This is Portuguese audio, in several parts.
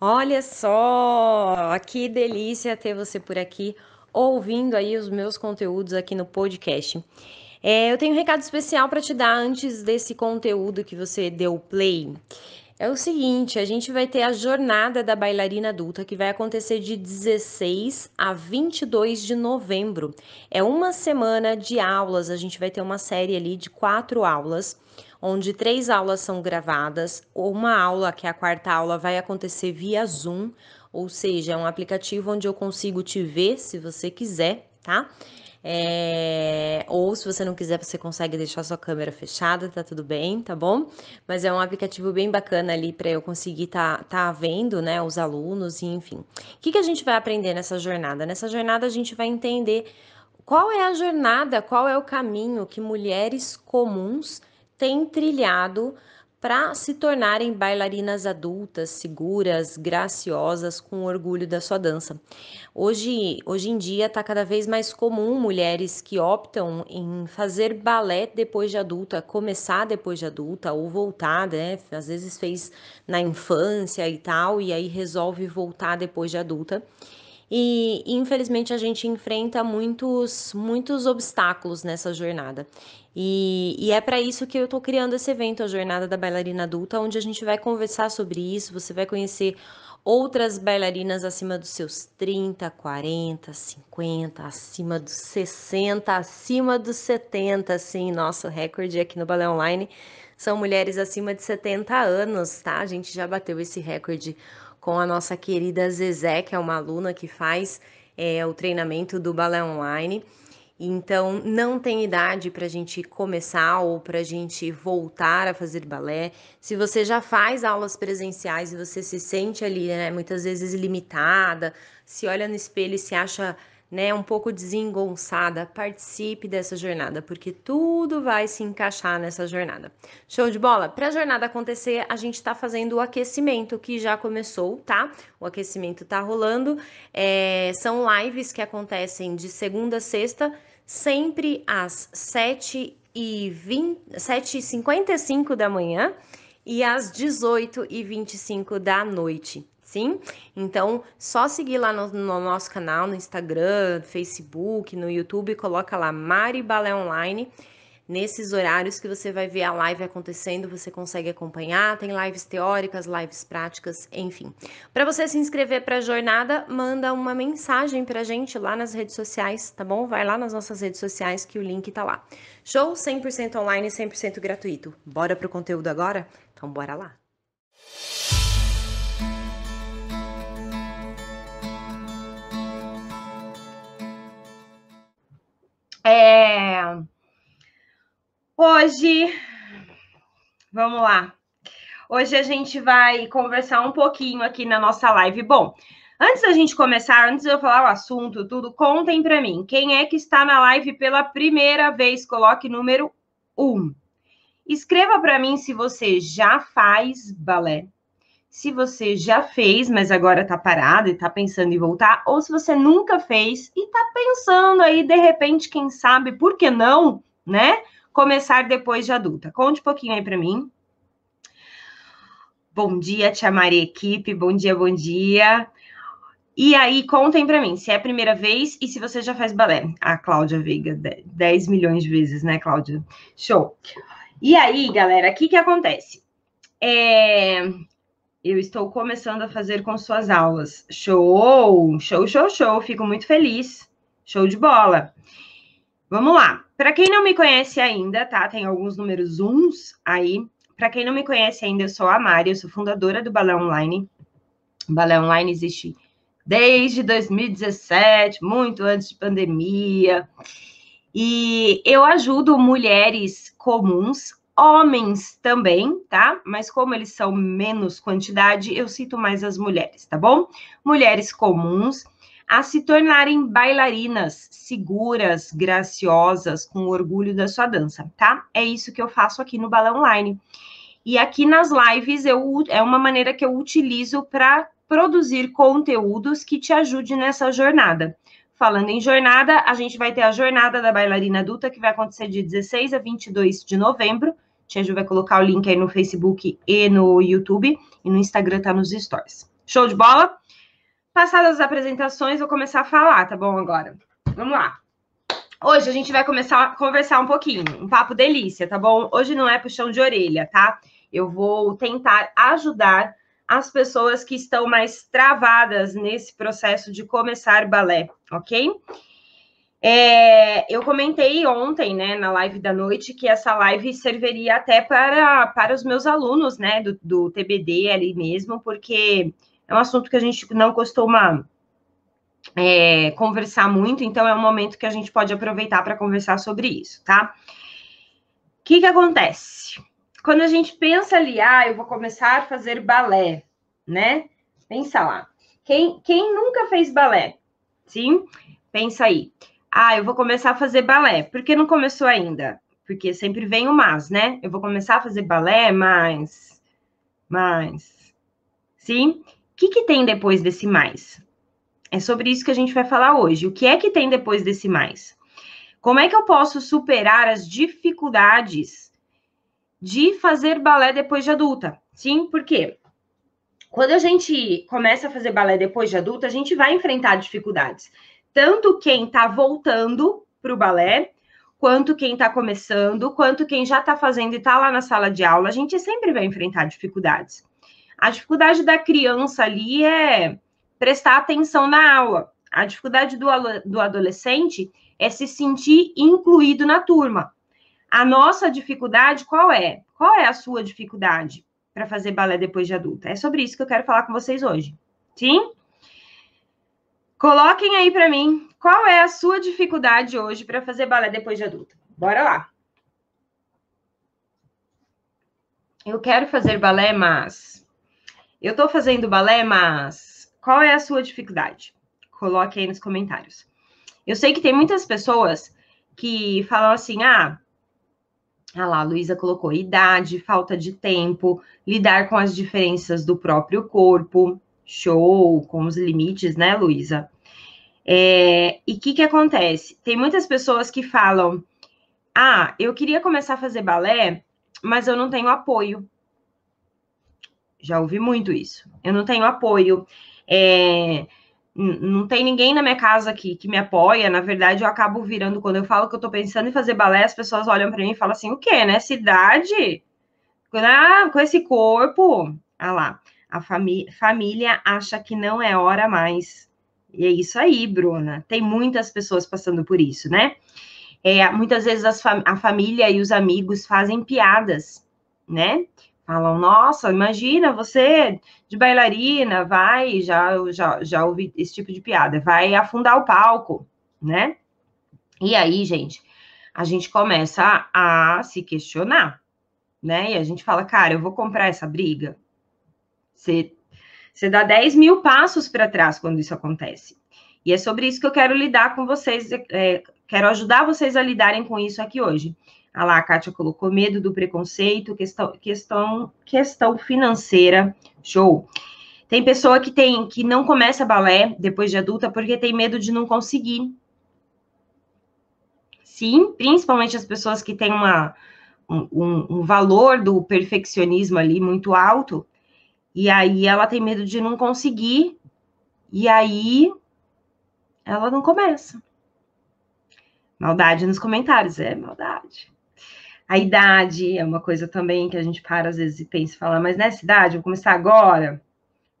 Olha só, que delícia ter você por aqui, ouvindo aí os meus conteúdos aqui no podcast. É, eu tenho um recado especial para te dar antes desse conteúdo que você deu play. É o seguinte, a gente vai ter a jornada da bailarina adulta que vai acontecer de 16 a 22 de novembro. É uma semana de aulas, a gente vai ter uma série ali de quatro aulas, onde três aulas são gravadas, uma aula, que é a quarta aula, vai acontecer via Zoom, ou seja, é um aplicativo onde eu consigo te ver se você quiser, tá? É... Ou se você não quiser, você consegue deixar sua câmera fechada, tá tudo bem, tá bom? Mas é um aplicativo bem bacana ali para eu conseguir tá, tá vendo, né, os alunos e enfim. O que, que a gente vai aprender nessa jornada? Nessa jornada a gente vai entender qual é a jornada, qual é o caminho que mulheres comuns têm trilhado para se tornarem bailarinas adultas, seguras, graciosas, com orgulho da sua dança. Hoje, hoje em dia está cada vez mais comum mulheres que optam em fazer balé depois de adulta, começar depois de adulta ou voltar, né? Às vezes fez na infância e tal, e aí resolve voltar depois de adulta. E infelizmente a gente enfrenta muitos, muitos obstáculos nessa jornada. E, e é para isso que eu estou criando esse evento, a Jornada da Bailarina Adulta, onde a gente vai conversar sobre isso, você vai conhecer outras bailarinas acima dos seus 30, 40, 50, acima dos 60, acima dos 70, sim, nosso recorde aqui no Balé Online são mulheres acima de 70 anos, tá? A gente já bateu esse recorde com a nossa querida Zezé, que é uma aluna que faz é, o treinamento do balé online. Então, não tem idade para a gente começar ou para a gente voltar a fazer balé. Se você já faz aulas presenciais e você se sente ali, né, muitas vezes limitada, se olha no espelho e se acha né, um pouco desengonçada, participe dessa jornada, porque tudo vai se encaixar nessa jornada. Show de bola? Para a jornada acontecer, a gente está fazendo o aquecimento que já começou, tá? O aquecimento tá rolando. É, são lives que acontecem de segunda a sexta, sempre às 7 e 7h55 da manhã e às 18h25 da noite sim? Então, só seguir lá no, no, nosso canal, no Instagram, Facebook, no YouTube, coloca lá Mari Balé Online. Nesses horários que você vai ver a live acontecendo, você consegue acompanhar. Tem lives teóricas, lives práticas, enfim. Para você se inscrever para a jornada, manda uma mensagem para a gente lá nas redes sociais, tá bom? Vai lá nas nossas redes sociais que o link tá lá. Show 100% online, 100% gratuito. Bora pro conteúdo agora? Então bora lá. É... Hoje, vamos lá. Hoje a gente vai conversar um pouquinho aqui na nossa live. Bom, antes da gente começar, antes de eu falar o assunto, tudo, contem para mim. Quem é que está na live pela primeira vez? Coloque número 1. Um. Escreva para mim se você já faz balé se você já fez, mas agora está parado e está pensando em voltar, ou se você nunca fez e está pensando aí, de repente, quem sabe, por que não, né? Começar depois de adulta. Conte um pouquinho aí para mim. Bom dia, Tia Maria Equipe, bom dia, bom dia. E aí, contem para mim, se é a primeira vez e se você já faz balé. A Cláudia Veiga, 10 milhões de vezes, né, Cláudia? Show. E aí, galera, o que que acontece? É, eu estou começando a fazer com suas aulas. Show! Show, show, show. Fico muito feliz. Show de bola. Vamos lá. Para quem não me conhece ainda, tá? Tem alguns números uns aí. Para quem não me conhece ainda, eu sou a Mari, eu sou fundadora do Balé Online. O Balé Online existe desde 2017, muito antes de pandemia. E eu ajudo mulheres comuns homens também, tá? Mas como eles são menos quantidade, eu cito mais as mulheres, tá bom? Mulheres comuns a se tornarem bailarinas seguras, graciosas, com orgulho da sua dança, tá? É isso que eu faço aqui no Balão Online. E aqui nas lives eu é uma maneira que eu utilizo para produzir conteúdos que te ajude nessa jornada. Falando em jornada, a gente vai ter a jornada da bailarina adulta que vai acontecer de 16 a 22 de novembro Tia Ju vai colocar o link aí no Facebook e no YouTube, e no Instagram tá nos stories. Show de bola? Passadas as apresentações, vou começar a falar, tá bom? Agora, vamos lá. Hoje a gente vai começar a conversar um pouquinho, um papo delícia, tá bom? Hoje não é puxão de orelha, tá? Eu vou tentar ajudar as pessoas que estão mais travadas nesse processo de começar balé, ok? É, eu comentei ontem, né, na live da noite, que essa live serviria até para, para os meus alunos, né, do, do TBD ali mesmo, porque é um assunto que a gente não costuma é, conversar muito, então é um momento que a gente pode aproveitar para conversar sobre isso, tá? O que, que acontece? Quando a gente pensa ali, ah, eu vou começar a fazer balé, né? Pensa lá. Quem, quem nunca fez balé? Sim? Pensa aí. Ah, eu vou começar a fazer balé. Por que não começou ainda? Porque sempre vem o mas, né? Eu vou começar a fazer balé, mas. Mas. Sim? O que, que tem depois desse mais? É sobre isso que a gente vai falar hoje. O que é que tem depois desse mais? Como é que eu posso superar as dificuldades de fazer balé depois de adulta? Sim, por quê? Quando a gente começa a fazer balé depois de adulta, a gente vai enfrentar dificuldades tanto quem está voltando para o balé, quanto quem está começando, quanto quem já está fazendo e está lá na sala de aula, a gente sempre vai enfrentar dificuldades. A dificuldade da criança ali é prestar atenção na aula. A dificuldade do, do adolescente é se sentir incluído na turma. A nossa dificuldade qual é? Qual é a sua dificuldade para fazer balé depois de adulta? É sobre isso que eu quero falar com vocês hoje. Sim? Coloquem aí para mim qual é a sua dificuldade hoje para fazer balé depois de adulta. Bora lá. Eu quero fazer balé, mas eu estou fazendo balé, mas qual é a sua dificuldade? Coloque aí nos comentários. Eu sei que tem muitas pessoas que falam assim: ah, ah lá, a Luísa colocou idade, falta de tempo, lidar com as diferenças do próprio corpo, show, com os limites, né, Luísa? É, e o que, que acontece? Tem muitas pessoas que falam: ah, eu queria começar a fazer balé, mas eu não tenho apoio. Já ouvi muito isso. Eu não tenho apoio. É, não tem ninguém na minha casa que, que me apoia. Na verdade, eu acabo virando, quando eu falo que eu tô pensando em fazer balé, as pessoas olham para mim e falam assim: o quê? Nessa idade? Ah, com esse corpo? Ah lá. A família acha que não é hora mais. E é isso aí, Bruna. Tem muitas pessoas passando por isso, né? É, muitas vezes fam a família e os amigos fazem piadas, né? Falam, nossa, imagina você de bailarina, vai, já, já, já ouvi esse tipo de piada, vai afundar o palco, né? E aí, gente, a gente começa a, a se questionar, né? E a gente fala, cara, eu vou comprar essa briga? Você, você dá 10 mil passos para trás quando isso acontece. E é sobre isso que eu quero lidar com vocês, é, quero ajudar vocês a lidarem com isso aqui hoje. Ah lá, a Kátia colocou medo do preconceito, questão, questão, questão financeira, show. Tem pessoa que tem que não começa balé depois de adulta porque tem medo de não conseguir. Sim, principalmente as pessoas que têm uma, um, um valor do perfeccionismo ali muito alto, e aí ela tem medo de não conseguir, e aí ela não começa. Maldade nos comentários, é maldade. A idade é uma coisa também que a gente para às vezes e pensa e fala, mas nessa idade, vou começar agora.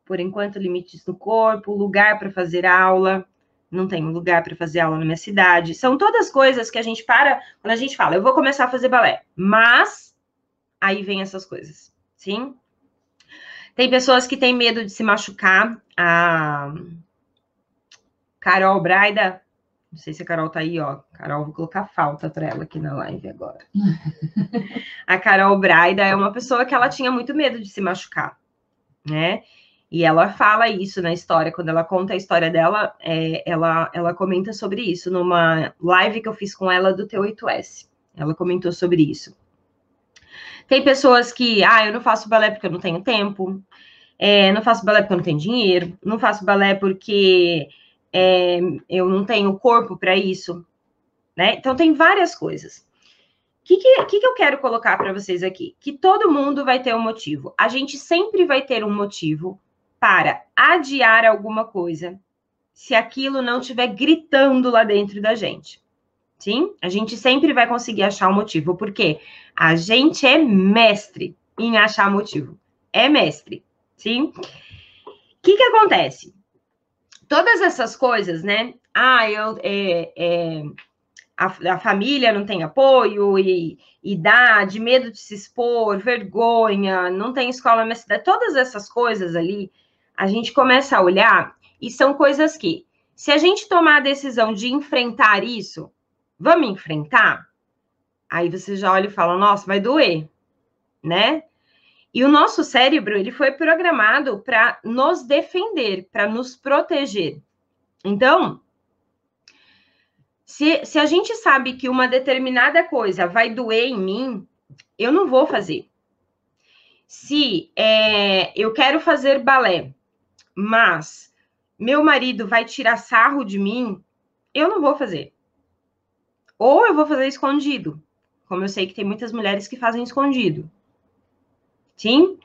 Por enquanto, limites no corpo, lugar para fazer aula. Não tenho lugar para fazer aula na minha cidade. São todas coisas que a gente para quando a gente fala, eu vou começar a fazer balé. Mas aí vem essas coisas, sim? Tem pessoas que têm medo de se machucar. A Carol Braida, não sei se a Carol tá aí, ó. Carol, vou colocar falta para ela aqui na live agora. a Carol Braida é uma pessoa que ela tinha muito medo de se machucar, né? E ela fala isso na história, quando ela conta a história dela, é, ela, ela comenta sobre isso numa live que eu fiz com ela do T8S. Ela comentou sobre isso. Tem pessoas que, ah, eu não faço balé porque eu não tenho tempo, é, não faço balé porque eu não tenho dinheiro, não faço balé porque é, eu não tenho corpo para isso, né? Então, tem várias coisas. O que, que, que, eu quero colocar para vocês aqui? Que todo mundo vai ter um motivo. A gente sempre vai ter um motivo para adiar alguma coisa se aquilo não estiver gritando lá dentro da gente. Sim? A gente sempre vai conseguir achar o um motivo, porque a gente é mestre em achar motivo. É mestre, sim? O que que acontece? Todas essas coisas, né? Ah, eu, é, é, a, a, família não tem apoio, e, idade, medo de se expor, vergonha, não tem escola na cidade, todas essas coisas ali, a gente começa a olhar e são coisas que, se a gente tomar a decisão de enfrentar isso, vamos enfrentar? Aí você já olha e fala, nossa, vai doer, né? E o nosso cérebro, ele foi programado para nos defender, para nos proteger. Então, se, se a gente sabe que uma determinada coisa vai doer em mim, eu não vou fazer. Se é, eu quero fazer balé, mas meu marido vai tirar sarro de mim, eu não vou fazer. Ou eu vou fazer escondido, como eu sei que tem muitas mulheres que fazem escondido. Sim?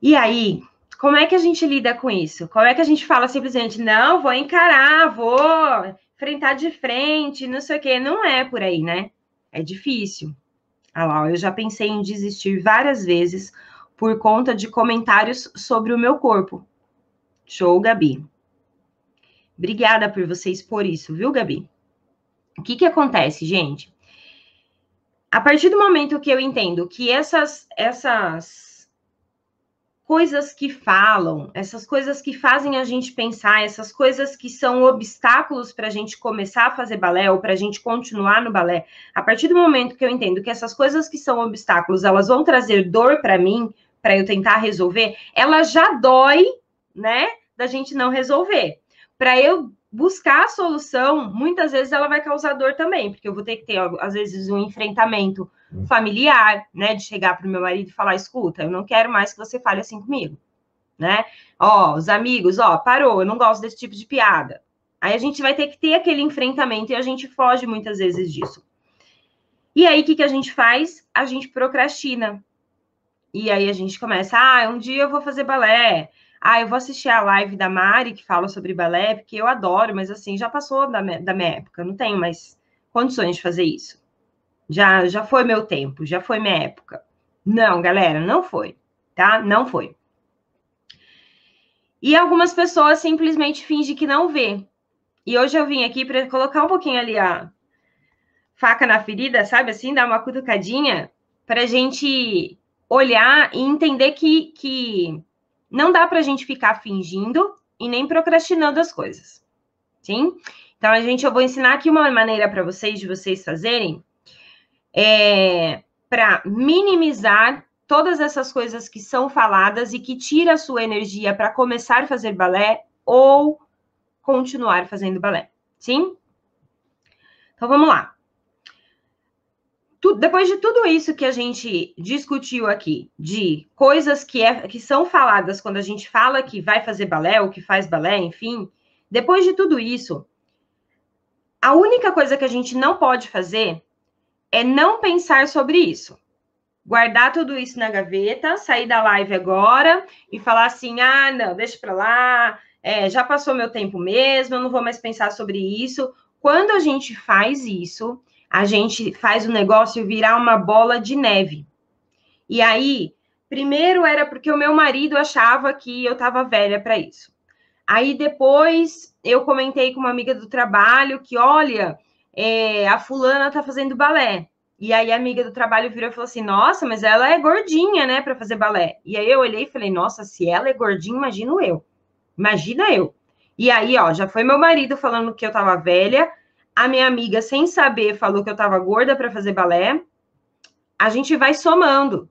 E aí, como é que a gente lida com isso? Como é que a gente fala simplesmente, não, vou encarar, vou enfrentar de frente, não sei o quê? Não é por aí, né? É difícil. Ah lá, eu já pensei em desistir várias vezes por conta de comentários sobre o meu corpo. Show, Gabi. Obrigada por você expor isso, viu, Gabi? O que que acontece, gente? A partir do momento que eu entendo que essas essas coisas que falam, essas coisas que fazem a gente pensar, essas coisas que são obstáculos para a gente começar a fazer balé ou para a gente continuar no balé, a partir do momento que eu entendo que essas coisas que são obstáculos, elas vão trazer dor para mim, para eu tentar resolver, ela já dói, né, da gente não resolver. Para eu buscar a solução, muitas vezes ela vai causar dor também, porque eu vou ter que ter, às vezes, um enfrentamento familiar, né? De chegar para o meu marido e falar: escuta, eu não quero mais que você fale assim comigo, né? Ó, os amigos, ó, parou, eu não gosto desse tipo de piada. Aí a gente vai ter que ter aquele enfrentamento e a gente foge muitas vezes disso. E aí, o que, que a gente faz? A gente procrastina. E aí a gente começa, ah, um dia eu vou fazer balé, ah, eu vou assistir a live da Mari, que fala sobre balé, porque eu adoro, mas assim, já passou da, da minha época, não tenho mais condições de fazer isso. Já, já foi meu tempo, já foi minha época. Não, galera, não foi, tá? Não foi. E algumas pessoas simplesmente fingem que não vê. E hoje eu vim aqui para colocar um pouquinho ali a faca na ferida, sabe assim, dar uma cutucadinha para gente olhar e entender que, que não dá para a gente ficar fingindo e nem procrastinando as coisas. Sim? Então, a gente, eu vou ensinar aqui uma maneira para vocês, de vocês fazerem, é, para minimizar todas essas coisas que são faladas e que tira a sua energia para começar a fazer balé ou continuar fazendo balé. Sim? Então, vamos lá tu, depois de tudo isso que a gente discutiu aqui, de coisas que, é, que são faladas quando a gente fala que vai fazer balé ou que faz balé, enfim, depois de tudo isso, a única coisa que a gente não pode fazer é não pensar sobre isso. Guardar tudo isso na gaveta, sair da live agora e falar assim: ah, não, deixa para lá, é, já passou meu tempo mesmo, eu não vou mais pensar sobre isso. Quando a gente faz isso, a gente faz o negócio virar uma bola de neve. E aí, primeiro era porque o meu marido achava que eu estava velha para isso. Aí depois eu comentei com uma amiga do trabalho que, olha, é, a fulana tá fazendo balé. E aí a amiga do trabalho virou e falou assim: Nossa, mas ela é gordinha, né, para fazer balé. E aí eu olhei e falei: Nossa, se ela é gordinha, imagino eu. Imagina eu. E aí, ó, já foi meu marido falando que eu tava velha, a minha amiga, sem saber, falou que eu estava gorda para fazer balé. A gente vai somando,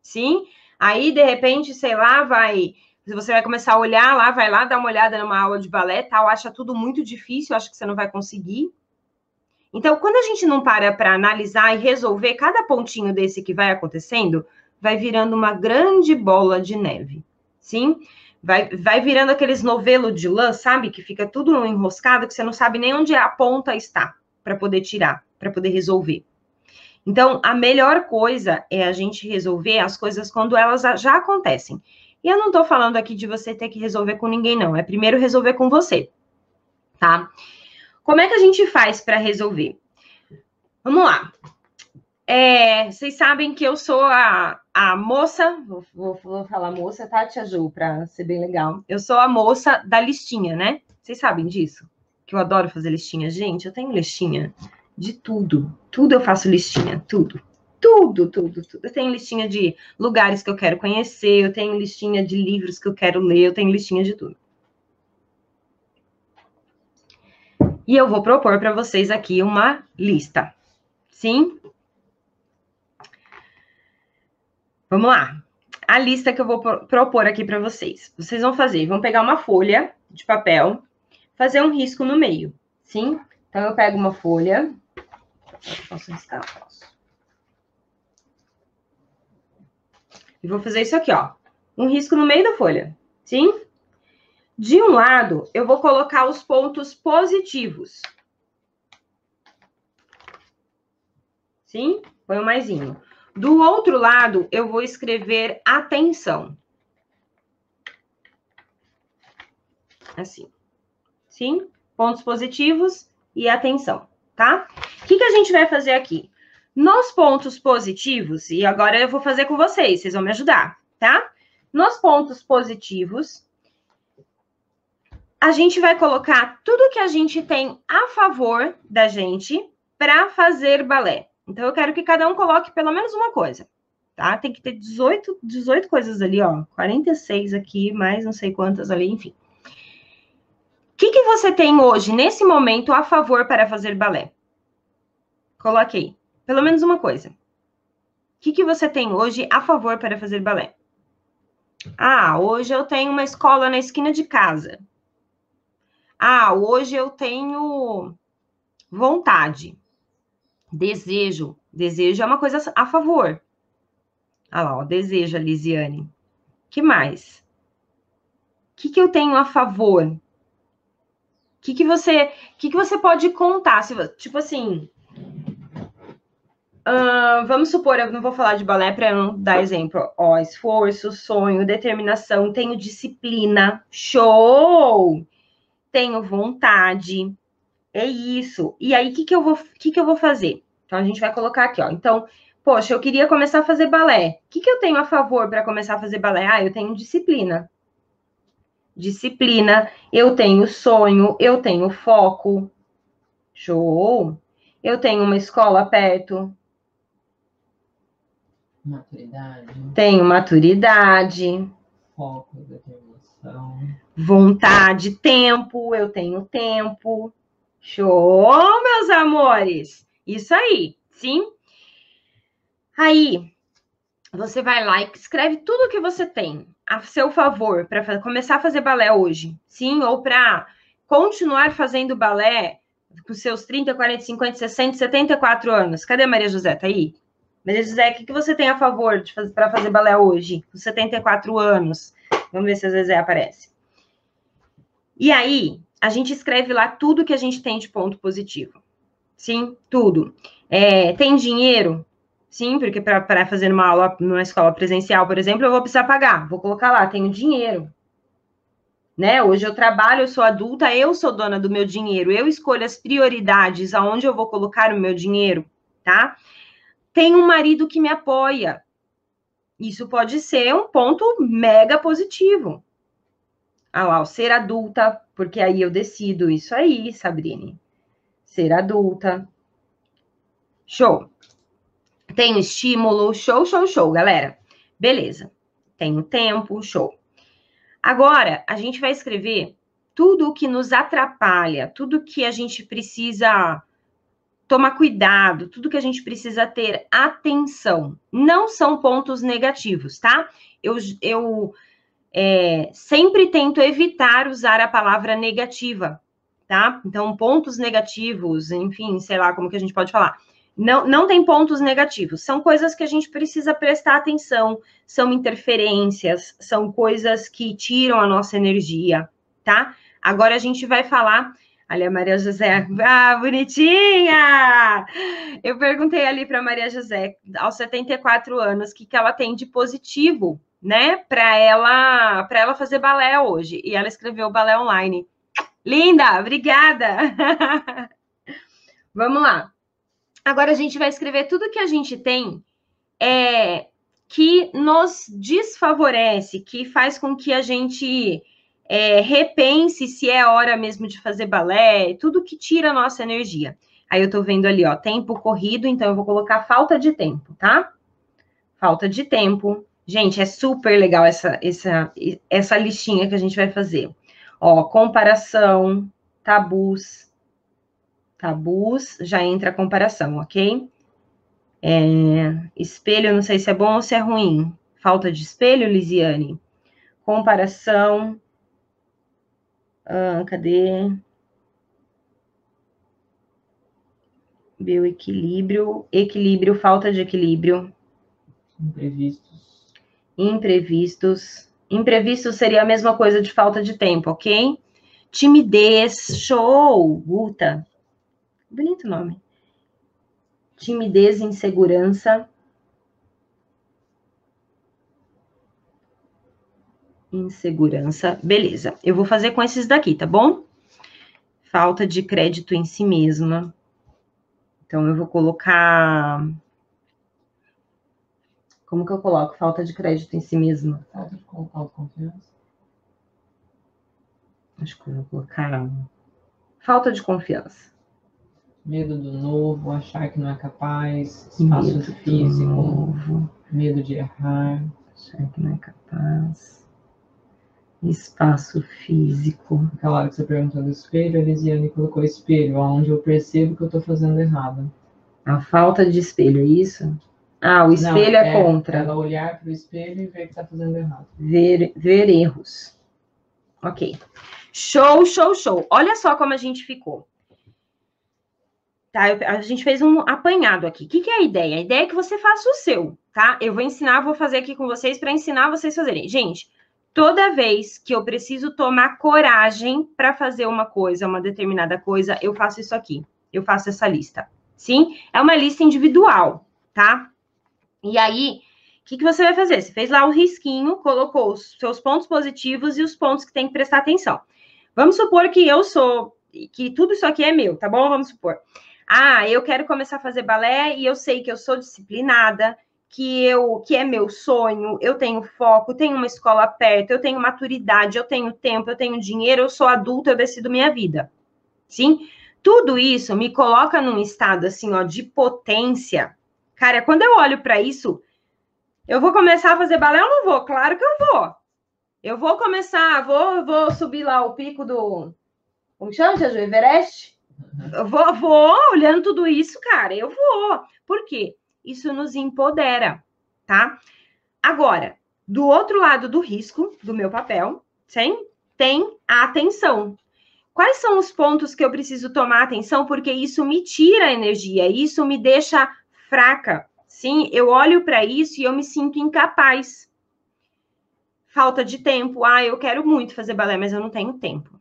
sim? Aí, de repente, sei lá, vai. Você vai começar a olhar lá, vai lá dar uma olhada numa aula de balé, tal, acha tudo muito difícil, acha que você não vai conseguir. Então, quando a gente não para para analisar e resolver cada pontinho desse que vai acontecendo, vai virando uma grande bola de neve, sim? Vai, vai virando aqueles novelo de lã, sabe? Que fica tudo enroscado, que você não sabe nem onde a ponta está para poder tirar, para poder resolver. Então, a melhor coisa é a gente resolver as coisas quando elas já acontecem. E eu não tô falando aqui de você ter que resolver com ninguém, não. É primeiro resolver com você, tá? Como é que a gente faz para resolver? Vamos lá. É, vocês sabem que eu sou a, a moça, vou, vou, vou falar moça, tá, Tia Ju, para ser bem legal. Eu sou a moça da listinha, né? Vocês sabem disso? Que eu adoro fazer listinha. Gente, eu tenho listinha de tudo. Tudo eu faço listinha, tudo. Tudo, tudo, tudo. Eu tenho listinha de lugares que eu quero conhecer, eu tenho listinha de livros que eu quero ler, eu tenho listinha de tudo. E eu vou propor para vocês aqui uma lista. Sim? Vamos lá. A lista que eu vou propor aqui para vocês. Vocês vão fazer, vão pegar uma folha de papel, fazer um risco no meio, sim? Então, eu pego uma folha. Posso riscar? Posso. E vou fazer isso aqui, ó. Um risco no meio da folha, sim? De um lado, eu vou colocar os pontos positivos. Sim? Põe o maisinho. Do outro lado, eu vou escrever atenção. Assim. Sim? Pontos positivos e atenção, tá? O que, que a gente vai fazer aqui? Nos pontos positivos, e agora eu vou fazer com vocês, vocês vão me ajudar, tá? Nos pontos positivos, a gente vai colocar tudo que a gente tem a favor da gente para fazer balé. Então, eu quero que cada um coloque pelo menos uma coisa, tá? Tem que ter 18, 18 coisas ali, ó. 46 aqui, mais não sei quantas ali, enfim. O que, que você tem hoje, nesse momento, a favor para fazer balé? Coloque aí. Pelo menos uma coisa. O que, que você tem hoje a favor para fazer balé? Ah, hoje eu tenho uma escola na esquina de casa. Ah, hoje eu tenho vontade. Desejo. Desejo é uma coisa a favor. Olha lá, ó, desejo, Lisiane. que mais? O que, que eu tenho a favor? O que, que você que, que você pode contar? Se, tipo assim, uh, vamos supor, eu não vou falar de balé para não dar exemplo. Ó, esforço, sonho, determinação, tenho disciplina, show! Tenho vontade, é isso. E aí, o que, que, eu vou, que, que eu vou fazer? Então, a gente vai colocar aqui, ó. Então, poxa, eu queria começar a fazer balé. O que, que eu tenho a favor para começar a fazer balé? Ah, eu tenho disciplina. Disciplina, eu tenho sonho, eu tenho foco. Show! Eu tenho uma escola perto. Maturidade. Tenho maturidade. Foco, determinação. Vontade, tempo, eu tenho tempo. Show, meus amores! Isso aí, sim? Aí, você vai lá e escreve tudo que você tem a seu favor para começar a fazer balé hoje, sim? Ou para continuar fazendo balé com seus 30, 40, 50, 60, 74 anos. Cadê Maria José? Tá aí? Maria José, o que, você tem a favor para fazer balé hoje, com 74 anos? Vamos ver se a Zezé aparece. E aí, a gente escreve lá tudo que a gente tem de ponto positivo. Sim, tudo. É, tem dinheiro? Sim, porque para fazer uma aula numa escola presencial, por exemplo, eu vou precisar pagar. Vou colocar lá, tenho dinheiro. Né? Hoje eu trabalho, eu sou adulta, eu sou dona do meu dinheiro, eu escolho as prioridades aonde eu vou colocar o meu dinheiro, tá? Tenho um marido que me apoia. Isso pode ser um ponto mega positivo. Ah lá, ser adulta, porque aí eu decido isso aí, Sabrine. Ser adulta. Show. Tenho estímulo, show, show, show, galera. Beleza. Tenho tempo, show. Agora, a gente vai escrever tudo o que nos atrapalha, tudo que a gente precisa tomar cuidado, tudo que a gente precisa ter atenção. Não são pontos negativos, tá? Eu, eu é, sempre tento evitar usar a palavra negativa, tá? Então, pontos negativos, enfim, sei lá como que a gente pode falar. Não, não tem pontos negativos, são coisas que a gente precisa prestar atenção, são interferências, são coisas que tiram a nossa energia, tá? Agora a gente vai falar Ali a Maria José, ah, bonitinha! Eu perguntei ali para Maria José, aos 74 anos, o que, que ela tem de positivo, né, para ela, para ela fazer balé hoje. E ela escreveu balé online. Linda, obrigada! Vamos lá. Agora a gente vai escrever tudo que a gente tem é, que nos desfavorece, que faz com que a gente é, repense se é hora mesmo de fazer balé, tudo que tira a nossa energia. Aí eu tô vendo ali, ó, tempo corrido, então eu vou colocar falta de tempo, tá? Falta de tempo. Gente, é super legal essa, essa, essa listinha que a gente vai fazer. Ó, comparação, tabus. Tabus, já entra a comparação, ok? É, espelho, não sei se é bom ou se é ruim. Falta de espelho, Lisiane? Comparação, ah, cadê? Bioequilíbrio, equilíbrio, falta de equilíbrio. Imprevistos. Imprevistos. Imprevistos seria a mesma coisa de falta de tempo, ok? Timidez, show, Guta. Bonito nome. Timidez, insegurança. insegurança. Beleza, eu vou fazer com esses daqui, tá bom? Falta de crédito em si mesma. Então, eu vou colocar. Como que eu coloco? Falta de crédito em si mesma. Falta de autoconfiança. Acho que eu vou colocar. Falta de confiança. Medo do novo, achar que não é capaz, espaço medo físico, novo. medo de errar. Achar que não é capaz espaço físico. Aquela hora que você perguntou do espelho, a Elisiane colocou espelho, onde eu percebo que eu estou fazendo errado. A falta de espelho, é isso? Ah, o espelho Não, é, é, contra. Ela olhar para o espelho e ver que está fazendo errado. Ver, ver erros. Ok. Show, show, show. Olha só como a gente ficou. Tá, eu, a gente fez um apanhado aqui. O que, que, é a ideia? A ideia é que você faça o seu, tá? Eu vou ensinar, vou fazer aqui com vocês para ensinar vocês a fazerem. Gente, toda vez que eu preciso tomar coragem para fazer uma coisa, uma determinada coisa, eu faço isso aqui. Eu faço essa lista. Sim? É uma lista individual, tá? E aí, o que, que você vai fazer? Você fez lá o risquinho, colocou os seus pontos positivos e os pontos que tem que prestar atenção. Vamos supor que eu sou, que tudo isso aqui é meu, tá bom? Vamos supor. Ah, eu quero começar a fazer balé e eu sei que eu sou disciplinada, que eu que é meu sonho, eu tenho foco, tenho uma escola perto, eu tenho maturidade, eu tenho tempo, eu tenho dinheiro, eu sou adulta, eu decido minha vida. Sim? Tudo isso me coloca num estado assim, ó, de potência. Cara, quando eu olho para isso, eu vou começar a fazer balé ou não vou? Claro que eu vou. Eu vou começar, vou, vou subir lá o pico do. Como chama, Jesus? Everest? Eu vou, vou olhando tudo isso, cara, eu vou. Por quê? isso nos empodera, tá? Agora, do outro lado do risco, do meu papel, sim, tem a atenção. Quais são os pontos que eu preciso tomar atenção? Porque isso me tira energia, isso me deixa fraca. Sim, eu olho para isso e eu me sinto incapaz. Falta de tempo. Ah, eu quero muito fazer balé, mas eu não tenho tempo.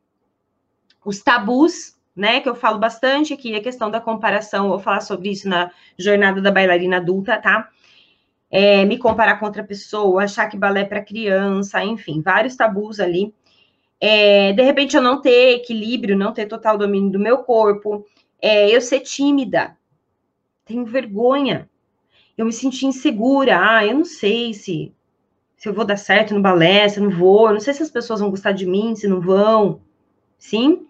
Os tabus né, que eu falo bastante aqui, a questão da comparação, vou falar sobre isso na jornada da bailarina adulta, tá? É, me comparar com outra pessoa, achar que balé é para criança, enfim, vários tabus ali. É, de repente eu não ter equilíbrio, não ter total domínio do meu corpo, é, eu ser tímida, tenho vergonha, eu me senti insegura, ah, eu não sei se, se eu vou dar certo no balé, se eu não vou, eu não sei se as pessoas vão gostar de mim, se não vão, sim?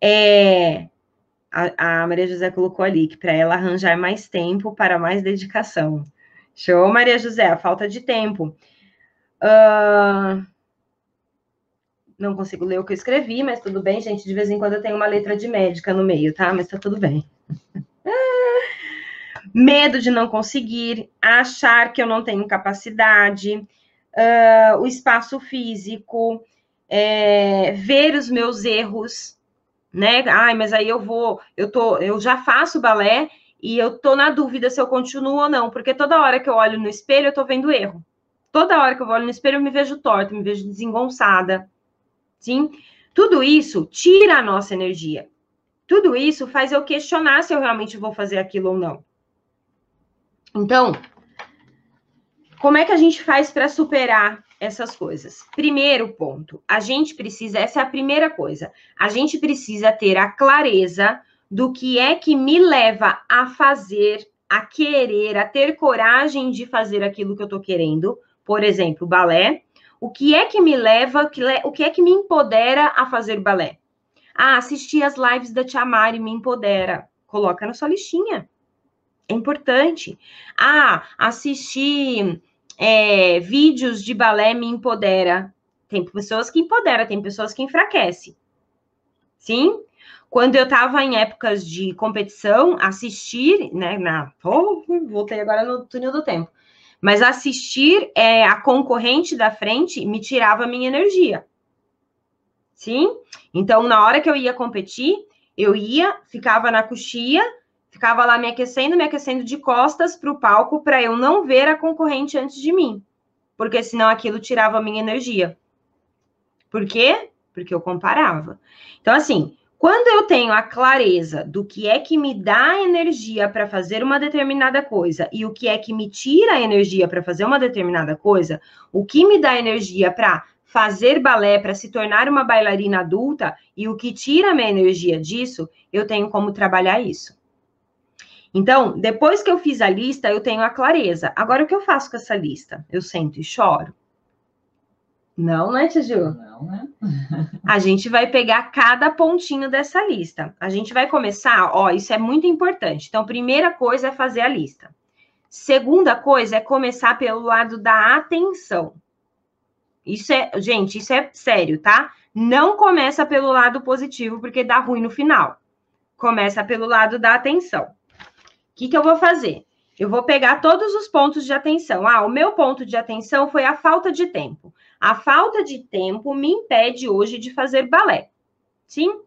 É, a, a Maria José colocou ali que para ela arranjar mais tempo para mais dedicação. Show, Maria José, a falta de tempo. Uh, não consigo ler o que eu escrevi, mas tudo bem, gente. De vez em quando eu tenho uma letra de médica no meio, tá? Mas tá tudo bem. Medo de não conseguir, achar que eu não tenho capacidade, uh, o espaço físico, é, ver os meus erros, né? Ai, mas aí eu vou, eu tô, eu já faço balé e eu tô na dúvida se eu continuo ou não, porque toda hora que eu olho no espelho eu tô vendo erro. Toda hora que eu olho no espelho eu me vejo torta, me vejo desengonçada. Sim? Tudo isso tira a nossa energia. Tudo isso faz eu questionar se eu realmente vou fazer aquilo ou não. Então, como é que a gente faz para superar essas coisas? Primeiro ponto, a gente precisa, essa é a primeira coisa, a gente precisa ter a clareza do que é que me leva a fazer, a querer, a ter coragem de fazer aquilo que eu estou querendo, por exemplo, balé. O que é que me leva, o que é que me empodera a fazer balé? Ah, assistir as lives da Tia Mari me empodera. Coloca na sua listinha. É importante. Ah, assistir é, vídeos de balé me empodera. Tem pessoas que empodera, tem pessoas que enfraquece. Sim? Quando eu estava em épocas de competição, assistir, né, na, oh, voltei agora no túnel do tempo, mas assistir é, a concorrente da frente me tirava a minha energia. Sim? Então, na hora que eu ia competir, eu ia, ficava na coxia, ficava lá me aquecendo, me aquecendo de costas para o palco para eu não ver a concorrente antes de mim, porque senão aquilo tirava a minha energia. Por quê? Porque eu comparava. Então, assim, quando eu tenho a clareza do que é que me dá energia para fazer uma determinada coisa e o que é que me tira a energia para fazer uma determinada coisa, o que me dá energia para fazer balé, para se tornar uma bailarina adulta e o que tira a minha energia disso, eu tenho como trabalhar isso. Então, depois que eu fiz a lista, eu tenho a clareza. Agora, o que eu faço com essa lista? Eu sento e choro? Não, né, Tia Ju? Não, né? a gente vai pegar cada pontinho dessa lista. A gente vai começar, ó, isso é muito importante. Então, primeira coisa é fazer a lista. Segunda coisa é começar pelo lado da atenção. Isso é, gente, isso é sério, tá? Não começa pelo lado positivo, porque dá ruim no final. Começa pelo lado da atenção. O que, que eu vou fazer? Eu vou pegar todos os pontos de atenção. Ah, o meu ponto de atenção foi a falta de tempo. A falta de tempo me impede hoje de fazer balé. Sim?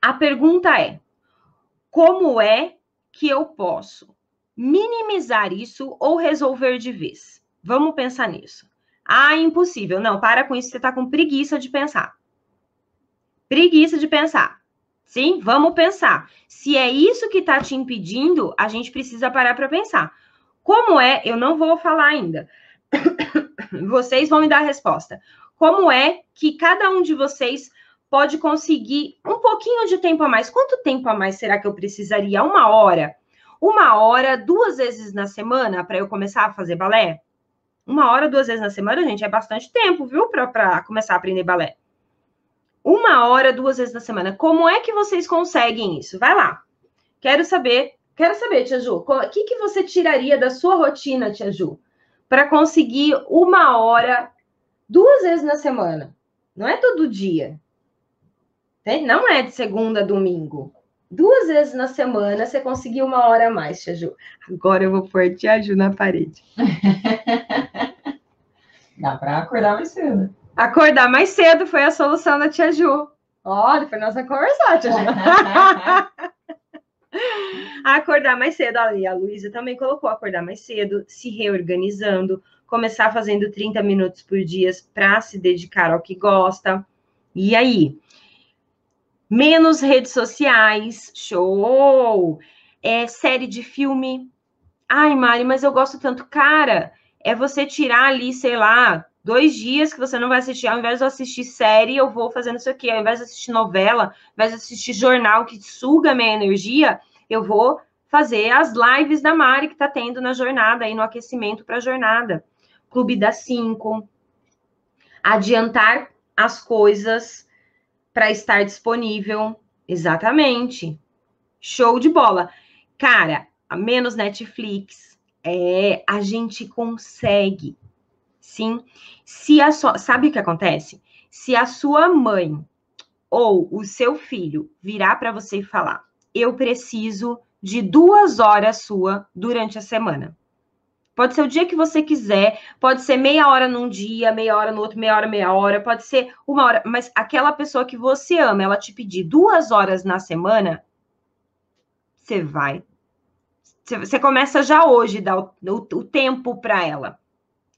A pergunta é: como é que eu posso minimizar isso ou resolver de vez? Vamos pensar nisso. Ah, impossível. Não, para com isso, você está com preguiça de pensar. Preguiça de pensar. Sim, vamos pensar. Se é isso que está te impedindo, a gente precisa parar para pensar. Como é? Eu não vou falar ainda. vocês vão me dar a resposta. Como é que cada um de vocês pode conseguir um pouquinho de tempo a mais? Quanto tempo a mais será que eu precisaria? Uma hora? Uma hora, duas vezes na semana para eu começar a fazer balé? Uma hora, duas vezes na semana, gente, é bastante tempo, viu? Para começar a aprender balé. Uma hora, duas vezes na semana. Como é que vocês conseguem isso? Vai lá. Quero saber. Quero saber, Tia Ju, o que, que você tiraria da sua rotina, Tia Ju, para conseguir uma hora duas vezes na semana. Não é todo dia. Não é de segunda a domingo. Duas vezes na semana você conseguiu uma hora a mais, Tia Ju. Agora eu vou pôr Tia Ju na parede. Dá para acordar mais cedo. Acordar mais cedo foi a solução da Tia Ju. Olha, foi nossa conversar, Tia Ju. acordar mais cedo. Ali, a Luísa também colocou acordar mais cedo, se reorganizando, começar fazendo 30 minutos por dia para se dedicar ao que gosta. E aí? Menos redes sociais, show! É série de filme. Ai, Mari, mas eu gosto tanto. Cara, é você tirar ali, sei lá, dois dias que você não vai assistir, ao invés de eu assistir série, eu vou fazendo isso aqui, ao invés de assistir novela, ao invés de assistir jornal que suga minha energia, eu vou fazer as lives da Mari que está tendo na jornada, aí no aquecimento para a jornada. Clube das cinco. Adiantar as coisas para estar disponível. Exatamente. Show de bola. Cara, menos Netflix. É, a gente consegue. Sim. Se a sua, sabe o que acontece? Se a sua mãe ou o seu filho virar para você e falar: eu preciso de duas horas sua durante a semana. Pode ser o dia que você quiser, pode ser meia hora num dia, meia hora no outro, meia hora, meia hora, pode ser uma hora, mas aquela pessoa que você ama, ela te pedir duas horas na semana, você vai. Você começa já hoje, dar o, o, o tempo para ela.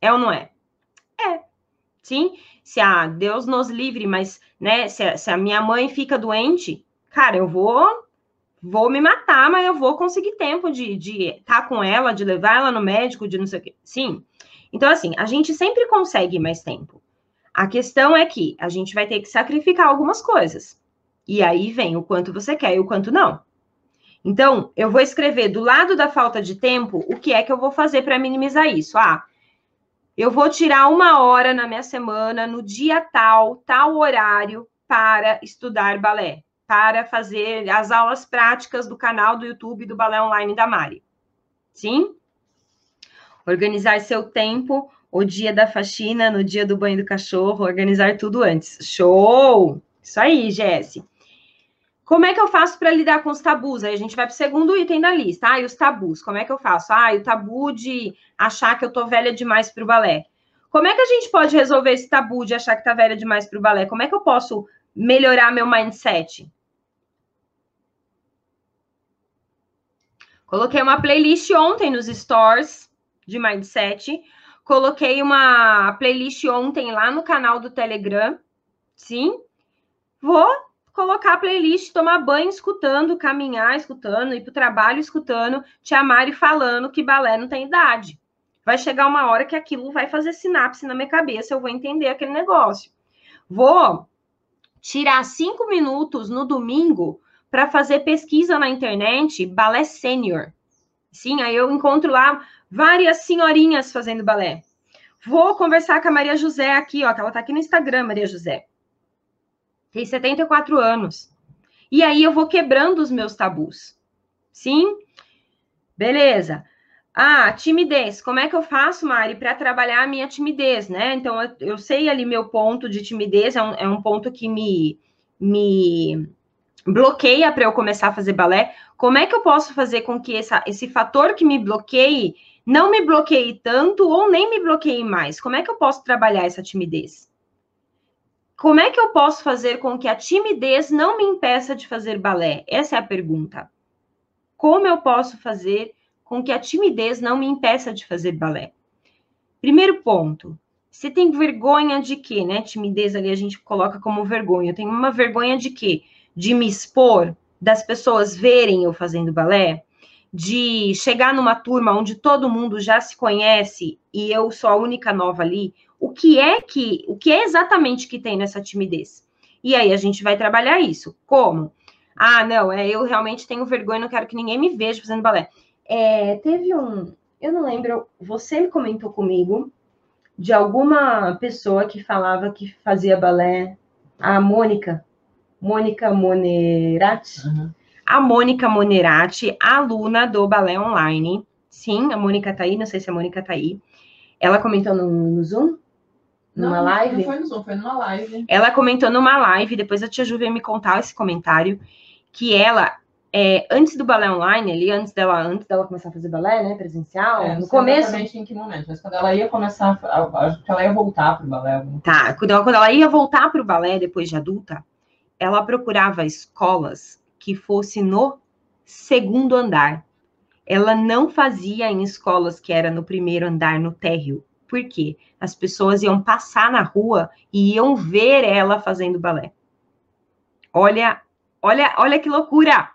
É ou não é? É. Sim? Se a Deus nos livre, mas, né, se a, se a minha mãe fica doente, cara, eu vou vou me matar, mas eu vou conseguir tempo de estar tá com ela, de levar ela no médico, de não sei o quê. Sim. Então, assim, a gente sempre consegue mais tempo. A questão é que a gente vai ter que sacrificar algumas coisas. E aí vem o quanto você quer e o quanto não. Então, eu vou escrever do lado da falta de tempo o que é que eu vou fazer para minimizar isso. Ah, eu vou tirar uma hora na minha semana, no dia tal, tal horário, para estudar balé para fazer as aulas práticas do canal do YouTube do Balé Online da Mari. Sim? Organizar seu tempo, o dia da faxina, no dia do banho do cachorro, organizar tudo antes. Show! Isso aí, Jesse. Como é que eu faço para lidar com os tabus? Aí a gente vai para o segundo item da lista. Ah, e os tabus, como é que eu faço? Ah, o tabu de achar que eu tô velha demais para o balé. Como é que a gente pode resolver esse tabu de achar que tá velha demais para o balé? Como é que eu posso melhorar meu mindset? Coloquei uma playlist ontem nos stores de mindset. Coloquei uma playlist ontem lá no canal do Telegram. Sim. Vou colocar a playlist, tomar banho escutando, caminhar escutando, ir para o trabalho escutando, te amar e falando que balé não tem idade. Vai chegar uma hora que aquilo vai fazer sinapse na minha cabeça, eu vou entender aquele negócio. Vou tirar cinco minutos no domingo para fazer pesquisa na internet balé sênior. Sim, aí eu encontro lá várias senhorinhas fazendo balé. Vou conversar com a Maria José aqui, ó, que ela tá aqui no Instagram, Maria José. Tem 74 anos. E aí eu vou quebrando os meus tabus. Sim? Beleza. Ah, timidez. Como é que eu faço, Mari, para trabalhar a minha timidez, né? Então, eu, eu, sei ali meu ponto de timidez, é um, é um ponto que me, me bloqueia para eu começar a fazer balé, como é que eu posso fazer com que essa, esse fator que me bloqueie não me bloqueie tanto ou nem me bloqueie mais? Como é que eu posso trabalhar essa timidez? Como é que eu posso fazer com que a timidez não me impeça de fazer balé? Essa é a pergunta. Como eu posso fazer com que a timidez não me impeça de fazer balé? Primeiro ponto, você tem vergonha de quê, né? Timidez ali a gente coloca como vergonha. Eu tenho uma vergonha de quê? de me expor, das pessoas verem eu fazendo balé, de chegar numa turma onde todo mundo já se conhece e eu sou a única nova ali, o que é que, o que é exatamente que tem nessa timidez? E aí a gente vai trabalhar isso. Como? Ah, não, é, eu realmente tenho vergonha, não quero que ninguém me veja fazendo balé. É, teve um, eu não lembro, você comentou comigo de alguma pessoa que falava que fazia balé, a Mônica, Mônica Monerati. Uhum. A Mônica Monerati, aluna do Balé Online. Sim, a Mônica tá aí, não sei se a Mônica tá aí. Ela comentou no, no Zoom? Numa não, live? Não foi no Zoom, foi numa live. Ela comentou numa live, depois a tia Ju veio me contar esse comentário, que ela, é, antes do balé online, ali, antes dela, antes dela começar a fazer balé, né, presencial, é, no começo. Exatamente em que momento, mas quando ela ia começar, acho que ela ia voltar pro balé. Tá, quando ela, quando ela ia voltar pro balé depois de adulta, ela procurava escolas que fosse no segundo andar. Ela não fazia em escolas que era no primeiro andar, no térreo. Por quê? As pessoas iam passar na rua e iam ver ela fazendo balé. Olha, olha, olha que loucura!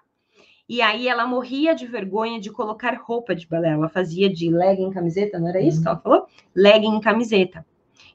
E aí ela morria de vergonha de colocar roupa de balé. Ela fazia de legging camiseta, não era isso uhum. que ela falou? Legging camiseta.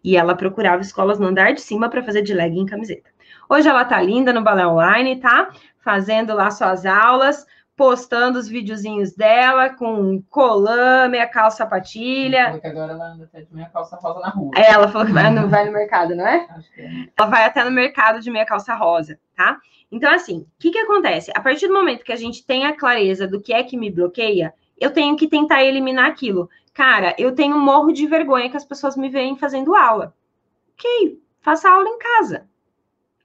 E ela procurava escolas no andar de cima para fazer de legging camiseta. Hoje ela tá linda no Balé Online, tá? Fazendo lá suas aulas, postando os videozinhos dela com colã, meia calça sapatilha. Falou que agora ela anda até de meia calça rosa na rua. É, ela falou que vai no, vai no mercado, não é? Acho que é. Ela vai até no mercado de meia calça rosa, tá? Então, assim, o que que acontece? A partir do momento que a gente tem a clareza do que é que me bloqueia, eu tenho que tentar eliminar aquilo. Cara, eu tenho um morro de vergonha que as pessoas me veem fazendo aula. Ok, faça aula em casa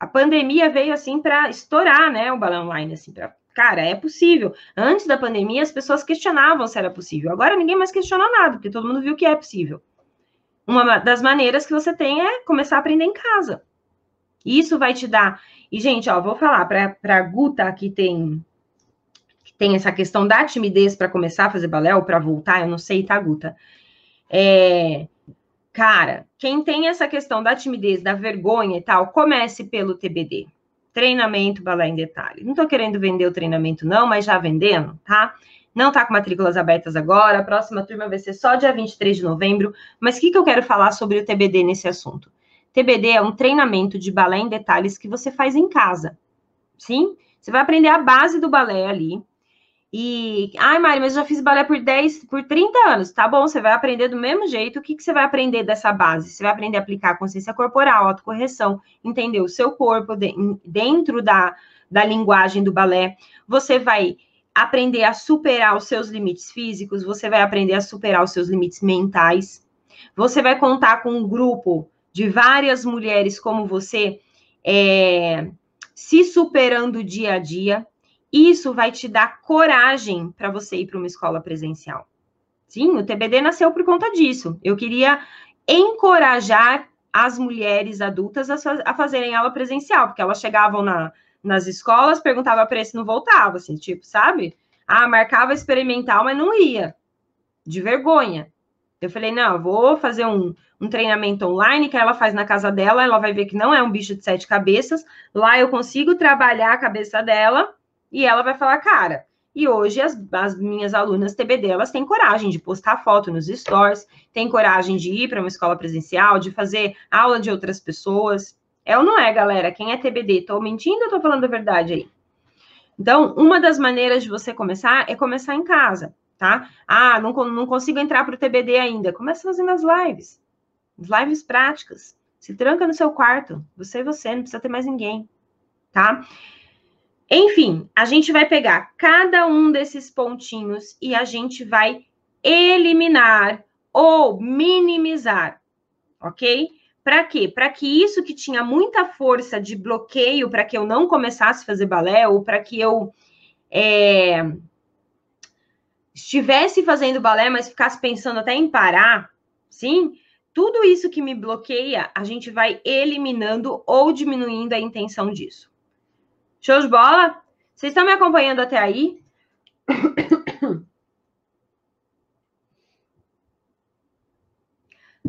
a pandemia veio assim para estourar, né, o balão online, assim, para cara, é possível. Antes da pandemia, as pessoas questionavam se era possível. Agora ninguém mais questiona nada, porque todo mundo viu que é possível. Uma das maneiras que você tem é começar a aprender em casa. Isso vai te dar. E, gente, ó, vou falar para a Guta que tem tem essa questão da timidez para começar a fazer balé ou para voltar, eu não sei, tá, Guta? É, Cara, quem tem essa questão da timidez, da vergonha e tal, comece pelo TBD. Treinamento balé em detalhe. Não tô querendo vender o treinamento, não, mas já vendendo, tá? Não tá com matrículas abertas agora. A próxima turma vai ser só dia 23 de novembro. Mas o que, que eu quero falar sobre o TBD nesse assunto? TBD é um treinamento de balé em detalhes que você faz em casa. Sim? Você vai aprender a base do balé ali. E, ai, Mari, mas eu já fiz balé por 10, por 30 anos. Tá bom, você vai aprender do mesmo jeito. O que, que você vai aprender dessa base? Você vai aprender a aplicar consciência corporal, autocorreção, entender o seu corpo de, dentro da, da linguagem do balé. Você vai aprender a superar os seus limites físicos, você vai aprender a superar os seus limites mentais. Você vai contar com um grupo de várias mulheres como você, é, se superando dia a dia. Isso vai te dar coragem para você ir para uma escola presencial. Sim, o TBD nasceu por conta disso. Eu queria encorajar as mulheres adultas a, fazerem aula presencial, porque elas chegavam na, nas escolas, perguntava preço, não voltava, assim, tipo, sabe? Ah, marcava experimental, mas não ia, de vergonha. Eu falei, não, eu vou fazer um, um treinamento online que ela faz na casa dela, ela vai ver que não é um bicho de sete cabeças, lá eu consigo trabalhar a cabeça dela e ela vai falar, cara. E hoje as, as minhas alunas TBD, elas têm coragem de postar foto nos stories, têm coragem de ir para uma escola presencial, de fazer aula de outras pessoas. É ou não é, galera? Quem é TBD? Tô mentindo ou tô falando a verdade aí? Então, uma das maneiras de você começar é começar em casa, tá? Ah, não, não consigo entrar para o TBD ainda. Começa fazendo as lives. As lives práticas. Se tranca no seu quarto. Você e você, não precisa ter mais ninguém, tá? Enfim, a gente vai pegar cada um desses pontinhos e a gente vai eliminar ou minimizar, ok? Para quê? Para que isso que tinha muita força de bloqueio para que eu não começasse a fazer balé ou para que eu é, estivesse fazendo balé, mas ficasse pensando até em parar, sim? Tudo isso que me bloqueia, a gente vai eliminando ou diminuindo a intenção disso. Show de bola? Vocês estão me acompanhando até aí?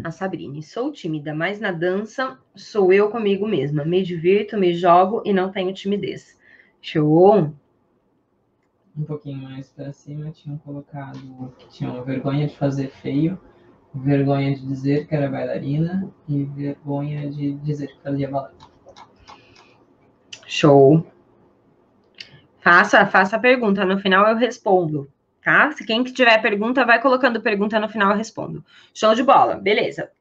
A Sabrine, sou tímida, mas na dança sou eu comigo mesma. Me divirto, me jogo e não tenho timidez. Show! Um pouquinho mais para cima, tinham colocado que tinham vergonha de fazer feio, vergonha de dizer que era bailarina e vergonha de dizer que fazia balé. Show! Faça, faça a pergunta, no final eu respondo, tá? Se quem tiver pergunta, vai colocando pergunta no final eu respondo. Show de bola, beleza.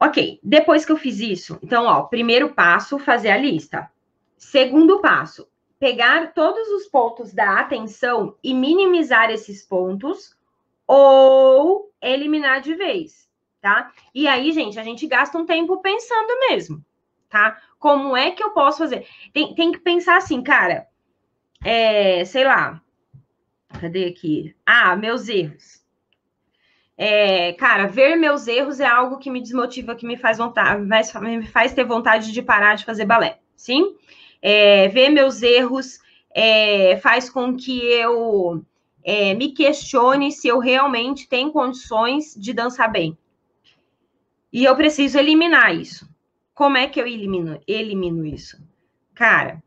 Ok, depois que eu fiz isso, então, ó, primeiro passo, fazer a lista. Segundo passo, pegar todos os pontos da atenção e minimizar esses pontos ou eliminar de vez, tá? E aí, gente, a gente gasta um tempo pensando mesmo, tá? Como é que eu posso fazer? Tem, tem que pensar assim, cara, é, sei lá, cadê aqui? Ah, meus erros. É, cara, ver meus erros é algo que me desmotiva, que me faz vontade, me faz ter vontade de parar de fazer balé, sim? É, ver meus erros é, faz com que eu é, me questione se eu realmente tenho condições de dançar bem. E eu preciso eliminar isso. Como é que eu elimino, elimino isso? Cara,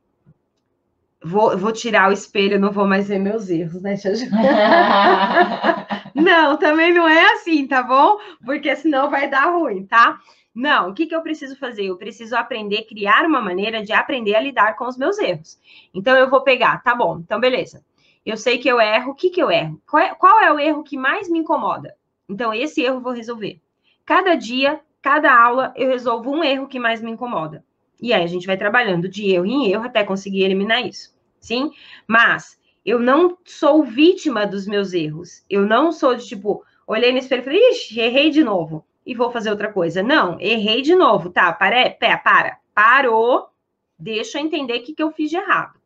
vou, vou tirar o espelho, não vou mais ver meus erros, né, Não, também não é assim, tá bom? Porque senão vai dar ruim, tá? Não, o que, que eu preciso fazer? Eu preciso aprender, criar uma maneira de aprender a lidar com os meus erros. Então, eu vou pegar, tá bom, então beleza. Eu sei que eu erro, o que, que eu erro? Qual é, qual é o erro que mais me incomoda? Então, esse erro eu vou resolver. Cada dia, cada aula, eu resolvo um erro que mais me incomoda. E aí a gente vai trabalhando de erro em erro até conseguir eliminar isso. Sim? Mas eu não sou vítima dos meus erros. Eu não sou de tipo, olhei no espelho e falei, ixi, errei de novo e vou fazer outra coisa. Não, errei de novo, tá? Para, pé, para, parou, deixa eu entender o que, que eu fiz de errado.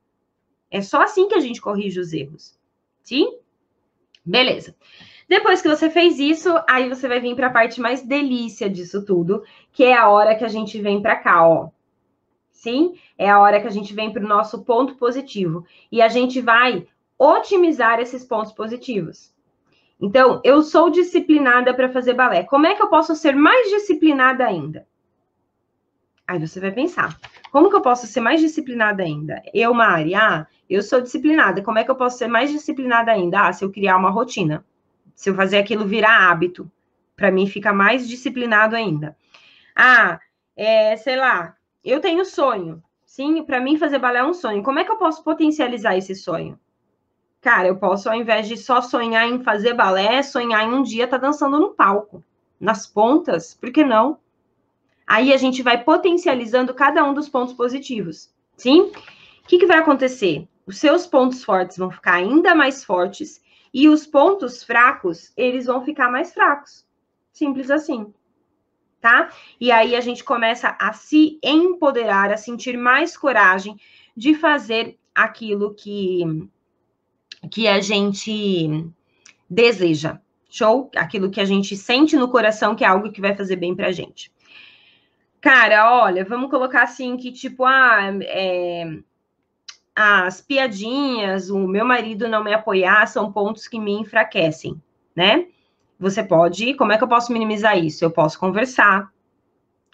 É só assim que a gente corrige os erros. Sim? Beleza. Depois que você fez isso, aí você vai vir para a parte mais delícia disso tudo, que é a hora que a gente vem para cá, ó. Sim, é a hora que a gente vem para o nosso ponto positivo. E a gente vai otimizar esses pontos positivos. Então, eu sou disciplinada para fazer balé. Como é que eu posso ser mais disciplinada ainda? Aí você vai pensar, como que eu posso ser mais disciplinada ainda? Eu, Mari, ah, eu sou disciplinada. Como é que eu posso ser mais disciplinada ainda? Ah, se eu criar uma rotina. Se eu fazer aquilo virar hábito. Para mim fica mais disciplinado ainda. Ah, é, sei lá, eu tenho sonho. Sim, para mim fazer balé é um sonho. Como é que eu posso potencializar esse sonho? Cara, eu posso, ao invés de só sonhar em fazer balé, sonhar em um dia estar tá dançando no palco, nas pontas, por que não? Aí a gente vai potencializando cada um dos pontos positivos, sim? O que, que vai acontecer? Os seus pontos fortes vão ficar ainda mais fortes e os pontos fracos, eles vão ficar mais fracos. Simples assim tá? E aí a gente começa a se empoderar, a sentir mais coragem de fazer aquilo que, que a gente deseja. Show? Aquilo que a gente sente no coração que é algo que vai fazer bem pra gente. Cara, olha, vamos colocar assim que, tipo, ah, é, as piadinhas, o meu marido não me apoiar são pontos que me enfraquecem, né? Você pode, como é que eu posso minimizar isso? Eu posso conversar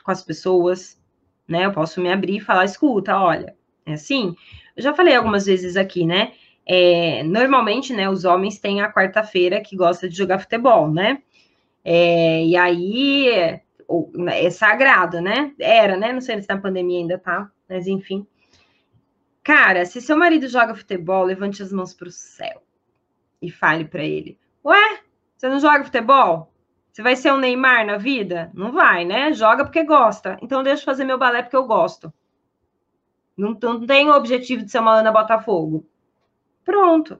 com as pessoas, né? Eu posso me abrir e falar, escuta, olha, é assim. Eu já falei algumas vezes aqui, né? É, normalmente, né, os homens têm a quarta-feira que gosta de jogar futebol, né? É, e aí é, é sagrado, né? Era, né? Não sei se na pandemia ainda tá, mas enfim. Cara, se seu marido joga futebol, levante as mãos para o céu e fale para ele: Ué, você não joga futebol? Você vai ser um Neymar na vida? Não vai, né? Joga porque gosta. Então deixa eu fazer meu balé porque eu gosto. Não, não tem o objetivo de ser uma Ana Botafogo. Pronto.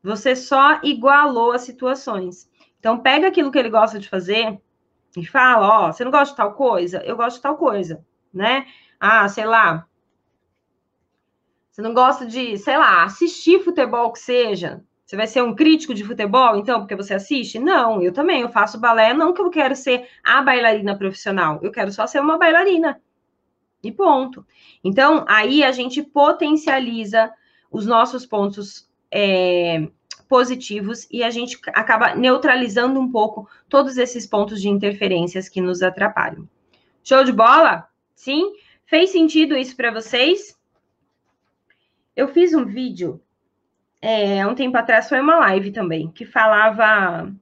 Você só igualou as situações. Então pega aquilo que ele gosta de fazer e fala, ó, você não gosta de tal coisa? Eu gosto de tal coisa, né? Ah, sei lá. Você não gosta de, sei lá, assistir futebol que seja. Você vai ser um crítico de futebol, então, porque você assiste? Não, eu também, eu faço balé, não que eu quero ser a bailarina profissional, eu quero só ser uma bailarina. E ponto. Então, aí a gente potencializa os nossos pontos é, positivos e a gente acaba neutralizando um pouco todos esses pontos de interferências que nos atrapalham. Show de bola? Sim? Fez sentido isso para vocês? Eu fiz um vídeo é, um tempo atrás foi uma live também, que falava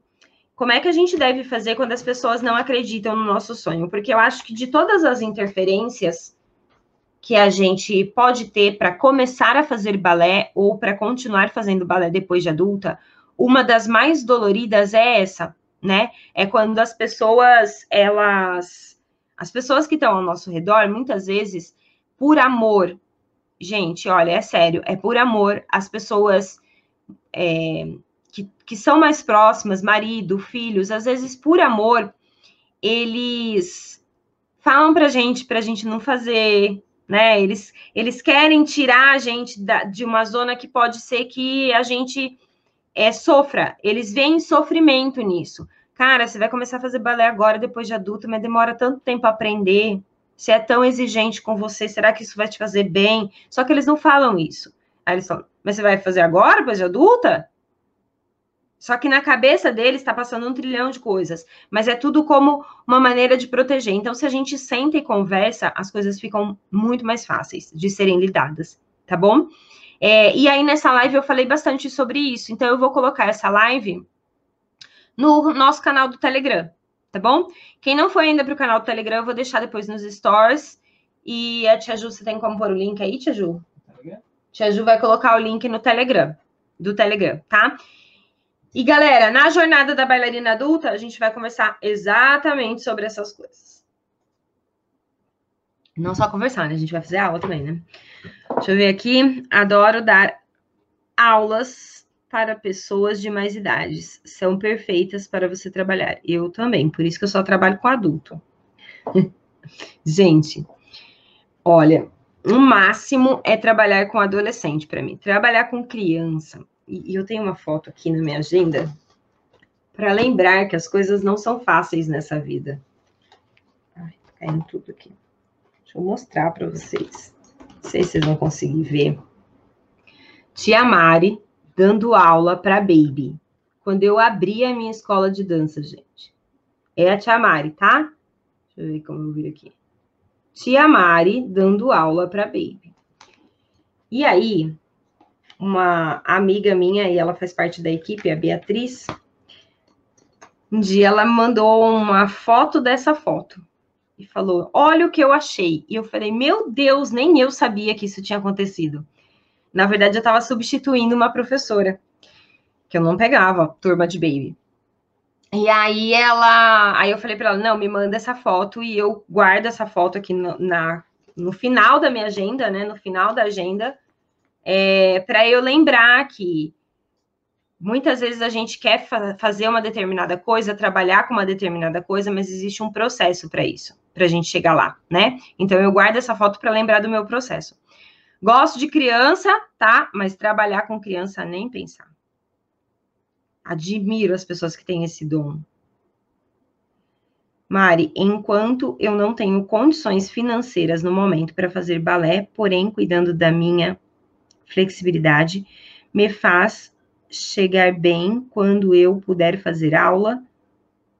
como é que a gente deve fazer quando as pessoas não acreditam no nosso sonho. Porque eu acho que de todas as interferências que a gente pode ter para começar a fazer balé ou para continuar fazendo balé depois de adulta, uma das mais doloridas é essa, né? É quando as pessoas, elas. As pessoas que estão ao nosso redor, muitas vezes, por amor, gente, olha, é sério, é por amor. As pessoas é, que, que são mais próximas, marido, filhos, às vezes por amor, eles falam pra gente, pra gente não fazer, né? Eles, eles querem tirar a gente da, de uma zona que pode ser que a gente é, sofra. Eles veem sofrimento nisso. Cara, você vai começar a fazer balé agora, depois de adulto, mas demora tanto tempo a aprender. Se é tão exigente com você, será que isso vai te fazer bem? Só que eles não falam isso. Aí eles falam, mas você vai fazer agora, depois de adulta? Só que na cabeça deles está passando um trilhão de coisas, mas é tudo como uma maneira de proteger. Então, se a gente senta e conversa, as coisas ficam muito mais fáceis de serem lidadas, tá bom? É, e aí, nessa live, eu falei bastante sobre isso. Então, eu vou colocar essa live no nosso canal do Telegram, tá bom? Quem não foi ainda para o canal do Telegram, eu vou deixar depois nos stores. E a Tia Ju, você tem como pôr o link aí, Tia Ju? Tia Ju vai colocar o link no Telegram, do Telegram, tá? E galera, na jornada da bailarina adulta, a gente vai conversar exatamente sobre essas coisas. Não só conversar, né? A gente vai fazer aula também, né? Deixa eu ver aqui. Adoro dar aulas para pessoas de mais idades. São perfeitas para você trabalhar. Eu também, por isso que eu só trabalho com adulto. Gente, olha, o máximo é trabalhar com adolescente para mim. Trabalhar com criança. E, eu tenho uma foto aqui na minha agenda para lembrar que as coisas não são fáceis nessa vida. Ai, tá caindo tudo aqui. Deixa eu mostrar para vocês. Não sei se vocês vão conseguir ver. Tia Mari dando aula para baby, quando eu abri a minha escola de dança, gente. É a Tia Mari, tá? Deixa eu ver como eu vi aqui. Tia Mari dando aula para Baby. E aí, uma amiga minha, e ela faz parte da equipe, a Beatriz, um dia ela mandou uma foto dessa foto e falou: Olha o que eu achei. E eu falei: Meu Deus, nem eu sabia que isso tinha acontecido. Na verdade, eu estava substituindo uma professora que eu não pegava turma de baby. E aí ela, aí eu falei para ela, não, me manda essa foto e eu guardo essa foto aqui no, na, no final da minha agenda, né? No final da agenda, é, para eu lembrar que muitas vezes a gente quer fa fazer uma determinada coisa, trabalhar com uma determinada coisa, mas existe um processo para isso, para a gente chegar lá, né? Então eu guardo essa foto para lembrar do meu processo. Gosto de criança, tá? Mas trabalhar com criança nem pensar. Admiro as pessoas que têm esse dom. Mari, enquanto eu não tenho condições financeiras no momento para fazer balé, porém cuidando da minha flexibilidade, me faz chegar bem quando eu puder fazer aula,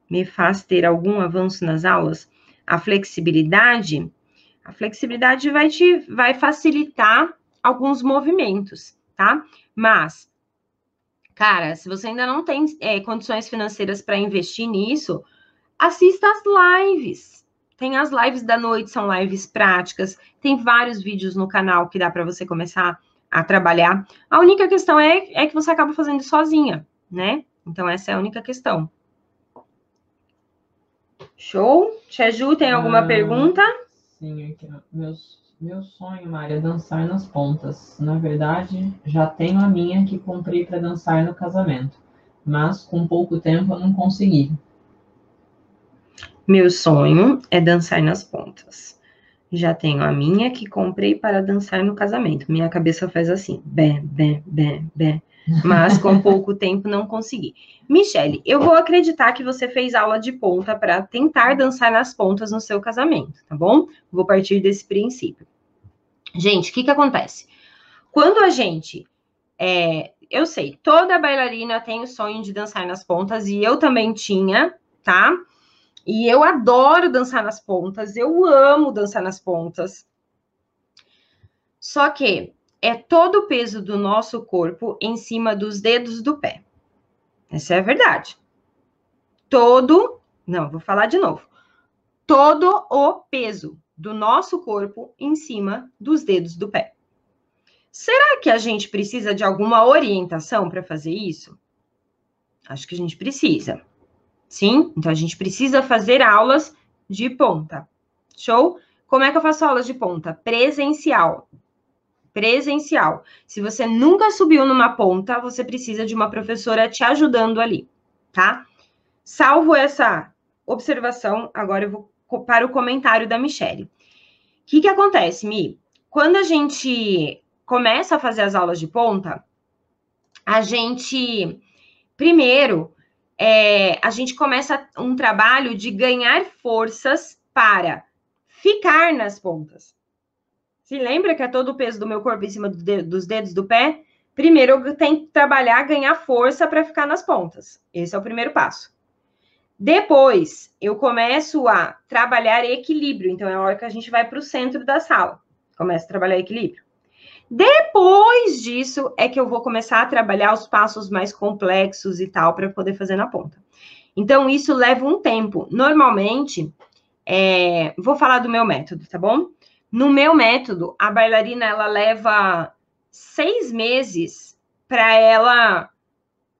me faz ter algum avanço nas aulas. A flexibilidade, a flexibilidade vai te vai facilitar alguns movimentos, tá? Mas Cara, se você ainda não tem é, condições financeiras para investir nisso, assista as lives. Tem as lives da noite, são lives práticas. Tem vários vídeos no canal que dá para você começar a trabalhar. A única questão é, é que você acaba fazendo sozinha, né? Então, essa é a única questão. Show? Tia Ju, tem alguma ah, pergunta? Sim, aqui, meus meu sonho, Maria, é dançar nas pontas. Na verdade, já tenho a minha que comprei para dançar no casamento, mas com pouco tempo eu não consegui. Meu sonho é dançar nas pontas. Já tenho a minha que comprei para dançar no casamento. Minha cabeça faz assim, bem, bem, bem, bem. Mas com pouco tempo não consegui. Michele, eu vou acreditar que você fez aula de ponta para tentar dançar nas pontas no seu casamento, tá bom? Vou partir desse princípio. Gente, o que que acontece? Quando a gente, é, eu sei, toda bailarina tem o sonho de dançar nas pontas e eu também tinha, tá? E eu adoro dançar nas pontas, eu amo dançar nas pontas. Só que é todo o peso do nosso corpo em cima dos dedos do pé. Essa é a verdade. Todo, não, vou falar de novo. Todo o peso do nosso corpo em cima dos dedos do pé. Será que a gente precisa de alguma orientação para fazer isso? Acho que a gente precisa. Sim? Então a gente precisa fazer aulas de ponta. Show? Como é que eu faço aulas de ponta? Presencial. Presencial. Se você nunca subiu numa ponta, você precisa de uma professora te ajudando ali, tá? Salvo essa observação, agora eu vou para o comentário da Michelle. O que, que acontece, Mi? Quando a gente começa a fazer as aulas de ponta, a gente, primeiro, é, a gente começa um trabalho de ganhar forças para ficar nas pontas. Se lembra que é todo o peso do meu corpo em cima do dos dedos do pé? Primeiro, eu tenho que trabalhar, ganhar força para ficar nas pontas. Esse é o primeiro passo. Depois, eu começo a trabalhar equilíbrio. Então, é a hora que a gente vai para o centro da sala. Começa a trabalhar equilíbrio. Depois disso, é que eu vou começar a trabalhar os passos mais complexos e tal, para poder fazer na ponta. Então, isso leva um tempo. Normalmente, é... vou falar do meu método, tá bom? No meu método, a bailarina, ela leva seis meses para ela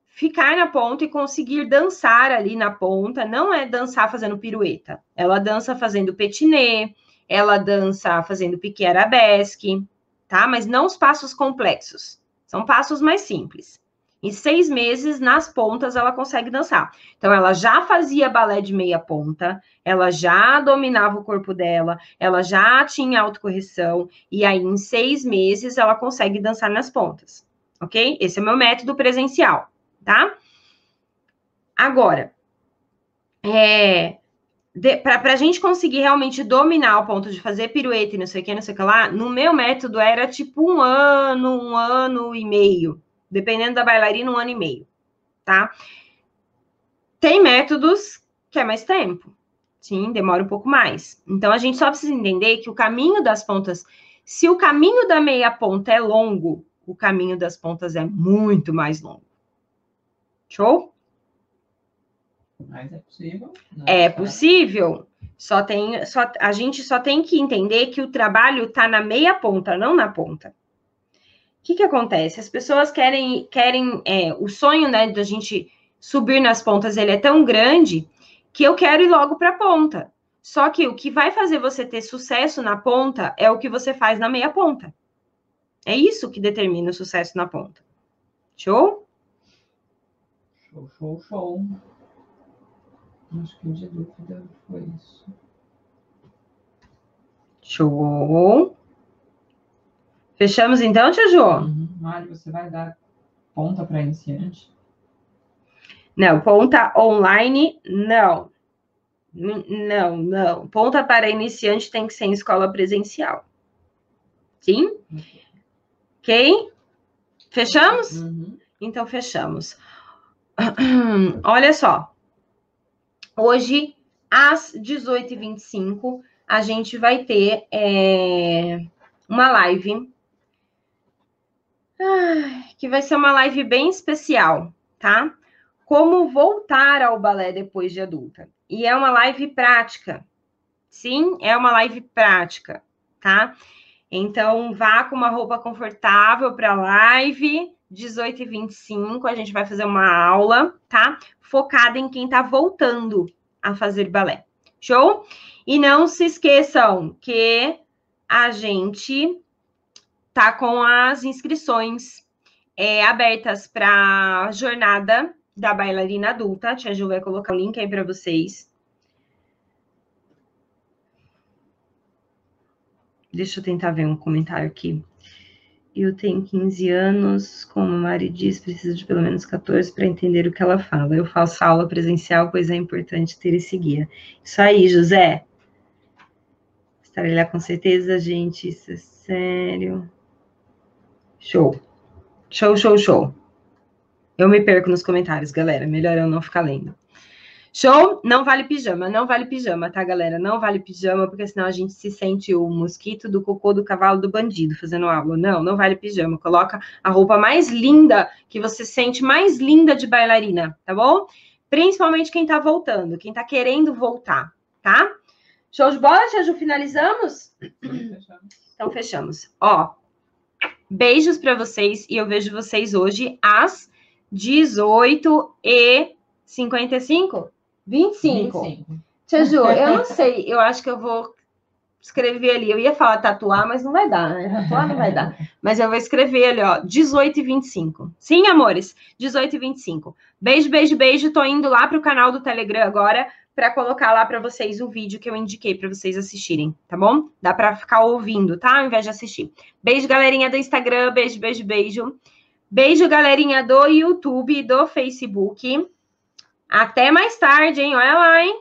ficar na ponta e conseguir dançar ali na ponta. Não é dançar fazendo pirueta. Ela dança fazendo petinê, ela dança fazendo pique arabesque, tá? Mas não os passos complexos. São passos mais simples. Em seis meses, nas pontas, ela consegue dançar. Então, ela já fazia balé de meia ponta, ela já dominava o corpo dela, ela já tinha autocorreção, e aí, em seis meses, ela consegue dançar nas pontas, ok? Esse é o meu método presencial tá? Agora, é, para a gente conseguir realmente dominar o ponto de fazer pirueta e não sei o que, não sei o que lá, no meu método era tipo um ano, um ano e meio. Dependendo da bailarina, um ano e meio. tá? Tem métodos que é mais tempo. Sim, demora um pouco mais. Então a gente só precisa entender que o caminho das pontas, se o caminho da meia ponta é longo, o caminho das pontas é muito mais longo. Show? Mas é possível. Não É só- possível. Só tem, só, a gente só tem que entender que o trabalho está na meia ponta, não na ponta. O que, que acontece? As pessoas querem, querem é, o sonho, né, da gente subir nas pontas, ele é tão grande que eu quero ir logo para a ponta. Só que o que vai fazer você ter sucesso na ponta é o que você faz na meia ponta. É isso que determina o sucesso na ponta. Show? Show, show, show. Acho que de dúvida foi isso. Show. Fechamos então, Tia Jo? Uhum. Mário, você vai dar ponta para iniciante? Não, ponta online, não. Não, não. Ponta para iniciante tem que ser em escola presencial. Sim? Ok? Fechamos? Uhum. Então, fechamos. Olha só. Hoje, às 18h25, a gente vai ter é, uma live. Que vai ser uma live bem especial, tá? Como voltar ao balé depois de adulta. E é uma live prática. Sim, é uma live prática, tá? Então, vá com uma roupa confortável para a live. 18 e 25, a gente vai fazer uma aula, tá? Focada em quem tá voltando a fazer balé. Show? E não se esqueçam que a gente tá com as inscrições é, abertas para a jornada da bailarina adulta. A tia Ju vai colocar o link aí para vocês. Deixa eu tentar ver um comentário aqui. Eu tenho 15 anos, como a Mari diz, preciso de pelo menos 14 para entender o que ela fala. Eu faço aula presencial, pois é importante ter esse guia. Isso aí, José. Estarei lá com certeza, gente. Isso é sério. Show. Show, show, show. Eu me perco nos comentários, galera. Melhor eu não ficar lendo. Show? Não vale pijama, não vale pijama, tá, galera? Não vale pijama, porque senão a gente se sente o mosquito do cocô do cavalo do bandido fazendo aula. Não, não vale pijama. Coloca a roupa mais linda, que você sente mais linda de bailarina, tá bom? Principalmente quem tá voltando, quem tá querendo voltar, tá? Show de bola? Finalizamos? Então, fechamos. Ó, beijos para vocês e eu vejo vocês hoje às 18 e 55? 25. 25. Tia Ju, eu não sei, eu acho que eu vou escrever ali. Eu ia falar tatuar, mas não vai dar, né? Tatuar não vai dar. Mas eu vou escrever ali, ó, 18 e 25. Sim, amores? 18 e 25. Beijo, beijo, beijo. Tô indo lá pro canal do Telegram agora para colocar lá para vocês o vídeo que eu indiquei para vocês assistirem, tá bom? Dá para ficar ouvindo, tá? Ao invés de assistir. Beijo, galerinha do Instagram. Beijo, beijo, beijo. Beijo, galerinha do YouTube, do Facebook. Até mais tarde, hein? Olha lá, hein?